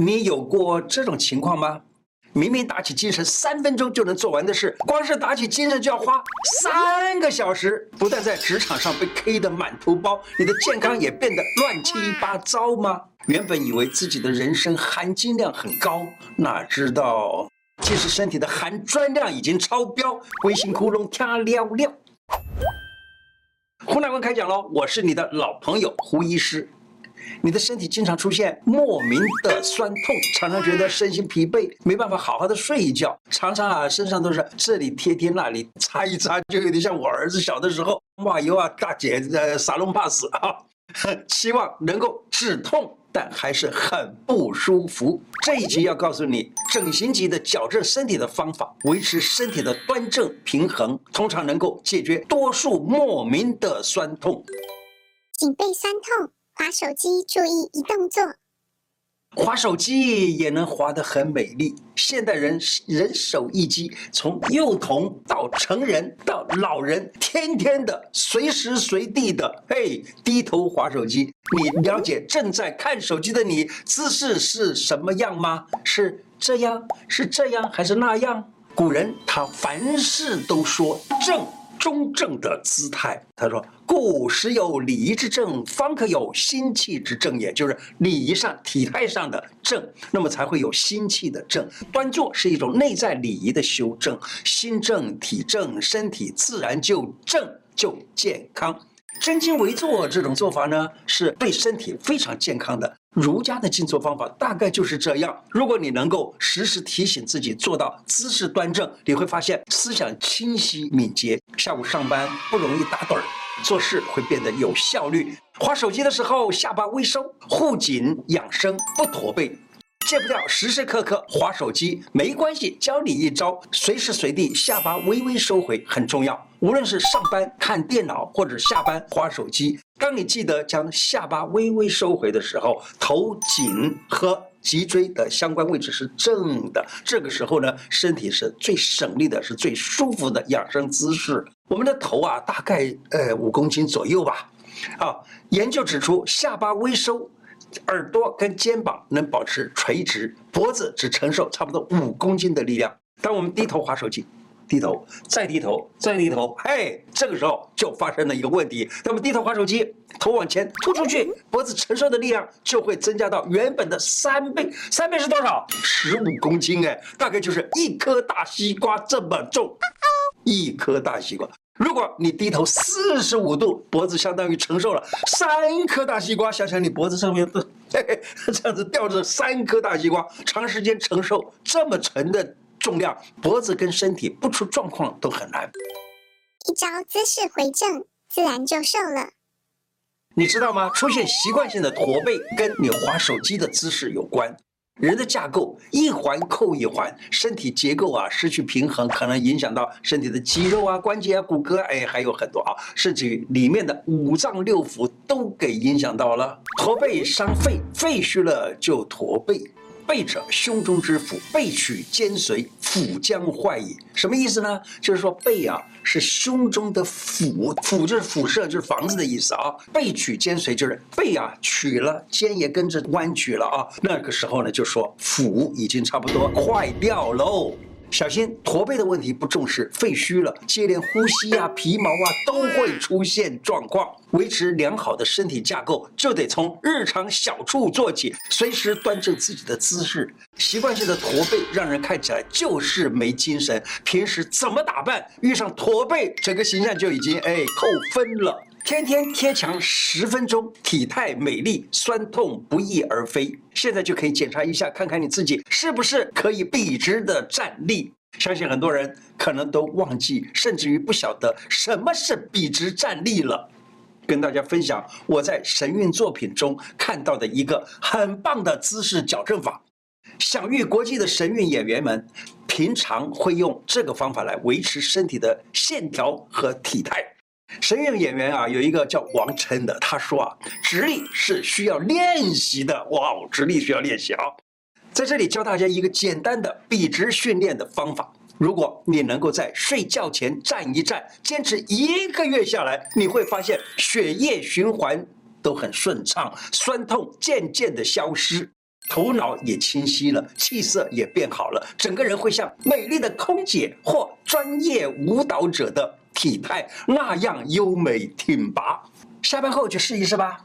你有过这种情况吗？明明打起精神三分钟就能做完的事，光是打起精神就要花三个小时。不但在职场上被 K 得满头包，你的健康也变得乱七八糟吗？原本以为自己的人生含金量很高，哪知道其实身体的含砖量已经超标，龟心窟窿跳了了。胡乃文开讲喽，我是你的老朋友胡医师。你的身体经常出现莫名的酸痛，常常觉得身心疲惫，没办法好好的睡一觉，常常啊身上都是这里贴贴那里擦一擦，就有点像我儿子小的时候，哇哟啊大姐呃撒隆巴斯啊，希望能够止痛，但还是很不舒服。这一集要告诉你整形级的矫正身体的方法，维持身体的端正平衡，通常能够解决多数莫名的酸痛。颈背酸痛。滑手机，注意一动作。滑手机也能滑得很美丽。现代人人手一机，从幼童到成人到老人，天天的随时随地的，嘿，低头滑手机。你了解正在看手机的你姿势是什么样吗？是这样，是这样，还是那样？古人他凡事都说正。中正的姿态，他说：“故时有礼仪之正，方可有心气之正也。就是礼仪上、体态上的正，那么才会有心气的正。端坐是一种内在礼仪的修正，心正体正，身体自然就正就健康。正襟危坐这种做法呢，是对身体非常健康的。”儒家的静坐方法大概就是这样。如果你能够时时提醒自己做到姿势端正，你会发现思想清晰敏捷，下午上班不容易打盹儿，做事会变得有效率。划手机的时候下巴微收，护颈养生不驼背。戒不掉，时时刻刻划手机没关系，教你一招，随时随地下巴微微收回很重要。无论是上班看电脑，或者下班划手机，当你记得将下巴微微收回的时候，头颈和脊椎的相关位置是正的。这个时候呢，身体是最省力的，是最舒服的养生姿势。我们的头啊，大概呃五公斤左右吧。啊，研究指出，下巴微收。耳朵跟肩膀能保持垂直，脖子只承受差不多五公斤的力量。当我们低头滑手机，低头再低头再低头，嘿，这个时候就发生了一个问题。那么低头滑手机，头往前突出去，脖子承受的力量就会增加到原本的三倍。三倍是多少？十五公斤哎，大概就是一颗大西瓜这么重，一颗大西瓜。如果你低头四十五度，脖子相当于承受了三颗大西瓜。想想你脖子上面的，嘿嘿，这样子吊着三颗大西瓜，长时间承受这么沉的重量，脖子跟身体不出状况都很难。一招姿势回正，自然就瘦了。你知道吗？出现习惯性的驼背，跟你滑手机的姿势有关。人的架构一环扣一环，身体结构啊失去平衡，可能影响到身体的肌肉啊、关节啊、骨骼，哎，还有很多啊，甚至于里面的五脏六腑都给影响到了。驼背伤肺，肺虚了就驼背。背者，胸中之腑，背取肩髓，腑将坏矣。什么意思呢？就是说背啊是胸中的腑，腑就是辐射，就是房子的意思啊。背取肩髓就是背啊取了，肩也跟着弯曲了啊。那个时候呢，就说腑已经差不多坏掉喽。小心驼背的问题不重视，肺虚了，接连呼吸啊、皮毛啊都会出现状况。维持良好的身体架构，就得从日常小处做起，随时端正自己的姿势。习惯性的驼背让人看起来就是没精神，平时怎么打扮，遇上驼背，整个形象就已经哎扣分了。天天贴墙十分钟，体态美丽，酸痛不翼而飞。现在就可以检查一下，看看你自己是不是可以笔直的站立。相信很多人可能都忘记，甚至于不晓得什么是笔直站立了。跟大家分享我在神韵作品中看到的一个很棒的姿势矫正法。享誉国际的神韵演员们，平常会用这个方法来维持身体的线条和体态。神韵演员啊，有一个叫王琛的，他说啊，直立是需要练习的。哇哦，直立需要练习啊！在这里教大家一个简单的笔直训练的方法。如果你能够在睡觉前站一站，坚持一个月下来，你会发现血液循环都很顺畅，酸痛渐渐的消失。头脑也清晰了，气色也变好了，整个人会像美丽的空姐或专业舞蹈者的体态那样优美挺拔。下班后去试一试吧。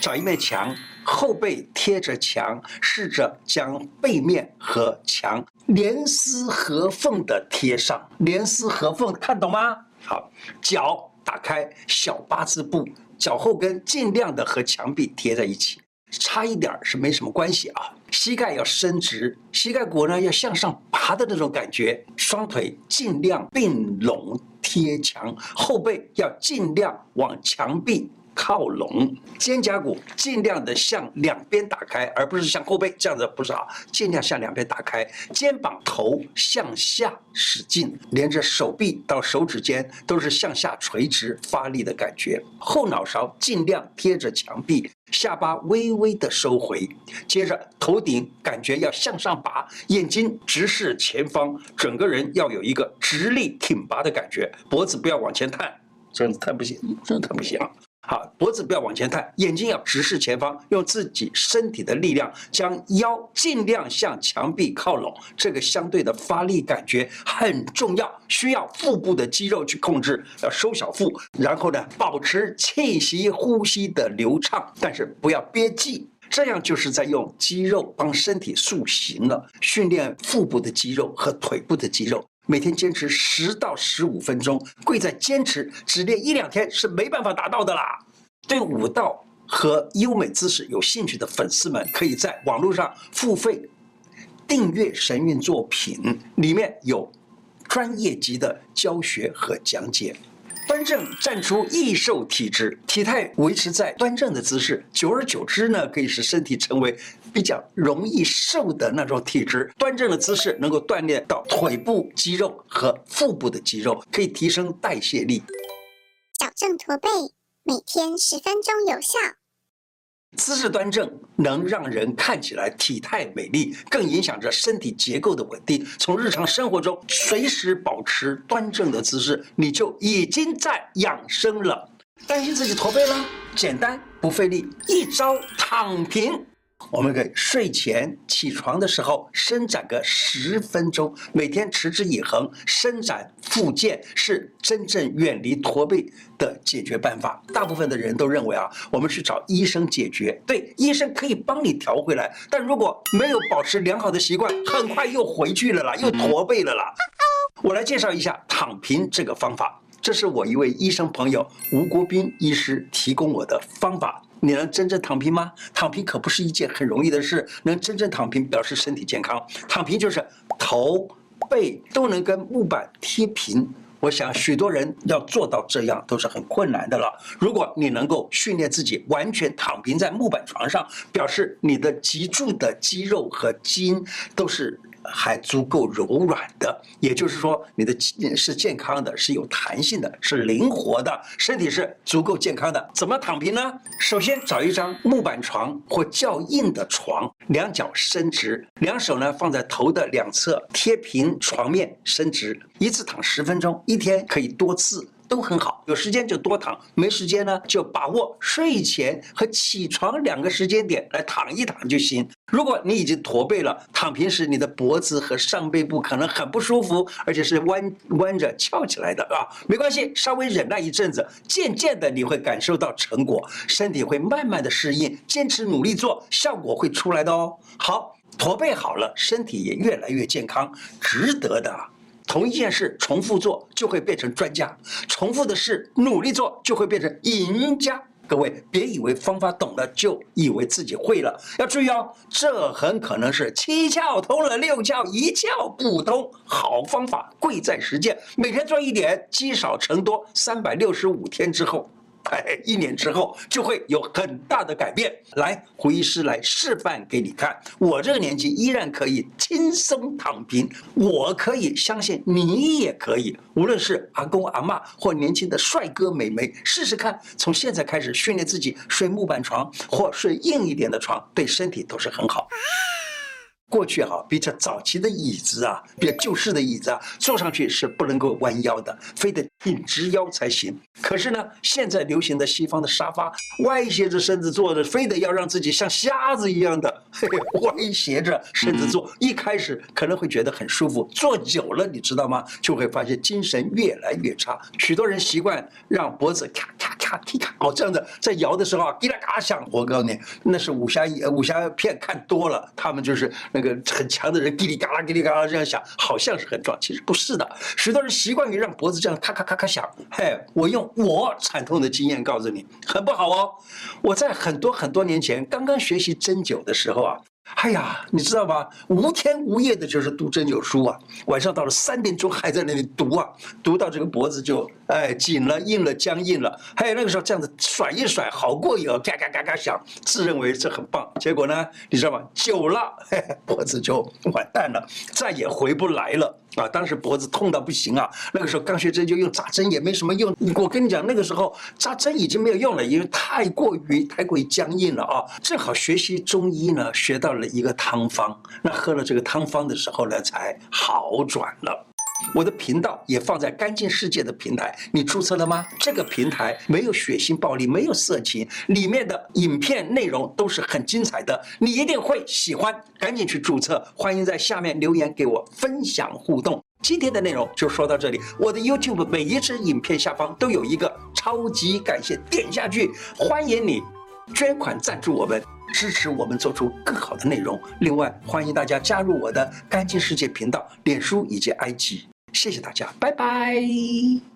找一面墙，后背贴着墙，试着将背面和墙严丝合缝的贴上。严丝合缝，看懂吗？好，脚打开小八字步，脚后跟尽量的和墙壁贴在一起，差一点是没什么关系啊。膝盖要伸直，膝盖骨呢要向上拔的那种感觉。双腿尽量并拢贴墙，后背要尽量往墙壁。靠拢，肩胛骨尽量的向两边打开，而不是向后背这样子不是好，尽量向两边打开，肩膀头向下使劲，连着手臂到手指尖都是向下垂直发力的感觉，后脑勺尽量贴着墙壁，下巴微微的收回，接着头顶感觉要向上拔，眼睛直视前方，整个人要有一个直立挺拔的感觉，脖子不要往前探，这样子太不行，这样太不行。好，脖子不要往前探，眼睛要直视前方，用自己身体的力量将腰尽量向墙壁靠拢。这个相对的发力感觉很重要，需要腹部的肌肉去控制，要收小腹，然后呢，保持气息呼吸的流畅，但是不要憋气，这样就是在用肌肉帮身体塑形了，训练腹部的肌肉和腿部的肌肉。每天坚持十到十五分钟，贵在坚持，只练一两天是没办法达到的啦。对武道和优美姿势有兴趣的粉丝们，可以在网络上付费订阅神韵作品，里面有专业级的教学和讲解。端正站出易瘦体质，体态维持在端正的姿势，久而久之呢，可以使身体成为比较容易瘦的那种体质。端正的姿势能够锻炼到腿部肌肉和腹部的肌肉，可以提升代谢力。矫正驼背，每天十分钟有效。姿势端正能让人看起来体态美丽，更影响着身体结构的稳定。从日常生活中随时保持端正的姿势，你就已经在养生了。担心自己驼背了？简单不费力，一招躺平。我们可以睡前起床的时候伸展个十分钟，每天持之以恒，伸展复健是真正远离驼背的解决办法。大部分的人都认为啊，我们去找医生解决，对，医生可以帮你调回来，但如果没有保持良好的习惯，很快又回去了啦，又驼背了啦。我来介绍一下躺平这个方法，这是我一位医生朋友吴国斌医师提供我的方法。你能真正躺平吗？躺平可不是一件很容易的事。能真正躺平，表示身体健康。躺平就是头背都能跟木板贴平。我想许多人要做到这样都是很困难的了。如果你能够训练自己完全躺平在木板床上，表示你的脊柱的肌肉和筋都是。还足够柔软的，也就是说，你的是健康的，是有弹性的，是灵活的，身体是足够健康的。怎么躺平呢？首先找一张木板床或较硬的床，两脚伸直，两手呢放在头的两侧，贴平床面，伸直，一次躺十分钟，一天可以多次。都很好，有时间就多躺，没时间呢就把握睡前和起床两个时间点来躺一躺就行。如果你已经驼背了，躺平时你的脖子和上背部可能很不舒服，而且是弯弯着翘起来的啊，没关系，稍微忍耐一阵子，渐渐的你会感受到成果，身体会慢慢的适应，坚持努力做，效果会出来的哦。好，驼背好了，身体也越来越健康，值得的。同一件事重复做就会变成专家，重复的事努力做就会变成赢家。各位别以为方法懂了就以为自己会了，要注意哦，这很可能是七窍通了六窍一窍不通。好方法贵在实践，每天做一点，积少成多，三百六十五天之后。哎，一年之后就会有很大的改变。来，胡医师来示范给你看。我这个年纪依然可以轻松躺平，我可以相信你也可以。无论是阿公阿嬷或年轻的帅哥美眉，试试看，从现在开始训练自己睡木板床或睡硬一点的床，对身体都是很好。过去哈比较早期的椅子啊，比较旧式的椅子啊，坐上去是不能够弯腰的，非得挺直腰才行。可是呢，现在流行的西方的沙发，歪斜着身子坐着，非得要让自己像瞎子一样的 嘿嘿歪斜着身子坐。一开始可能会觉得很舒服，坐久了你知道吗？就会发现精神越来越差。许多人习惯让脖子咔咔咔咔咔哦这样的，在摇的时候啊，滴啦嘎响。我告诉你，那是武侠武侠片看多了，他们就是。个很强的人，叽里嘎啦，叽里嘎啦这样响，好像是很壮，其实不是的。许多人习惯于让脖子这样咔咔咔咔响。嘿，我用我惨痛的经验告诉你，很不好哦。我在很多很多年前刚刚学习针灸的时候啊。哎呀，你知道吗？无天无夜的就是读针灸书啊，晚上到了三点钟还在那里读啊，读到这个脖子就哎紧了、硬了、僵硬了。还有那个时候这样子甩一甩，好过瘾哦，嘎嘎嘎嘎响，自认为这很棒。结果呢，你知道吗？久了，嘿嘿，脖子就完蛋了，再也回不来了。啊，当时脖子痛到不行啊！那个时候刚学针灸用扎针也没什么用。我跟你讲，那个时候扎针已经没有用了，因为太过于太过于僵硬了啊！正好学习中医呢，学到了一个汤方，那喝了这个汤方的时候呢，才好转了。我的频道也放在干净世界的平台，你注册了吗？这个平台没有血腥暴力，没有色情，里面的影片内容都是很精彩的，你一定会喜欢，赶紧去注册。欢迎在下面留言给我分享互动。今天的内容就说到这里，我的 YouTube 每一支影片下方都有一个超级感谢，点下去，欢迎你捐款赞助我们。支持我们做出更好的内容。另外，欢迎大家加入我的干净世界频道、脸书以及 IG。谢谢大家，拜拜。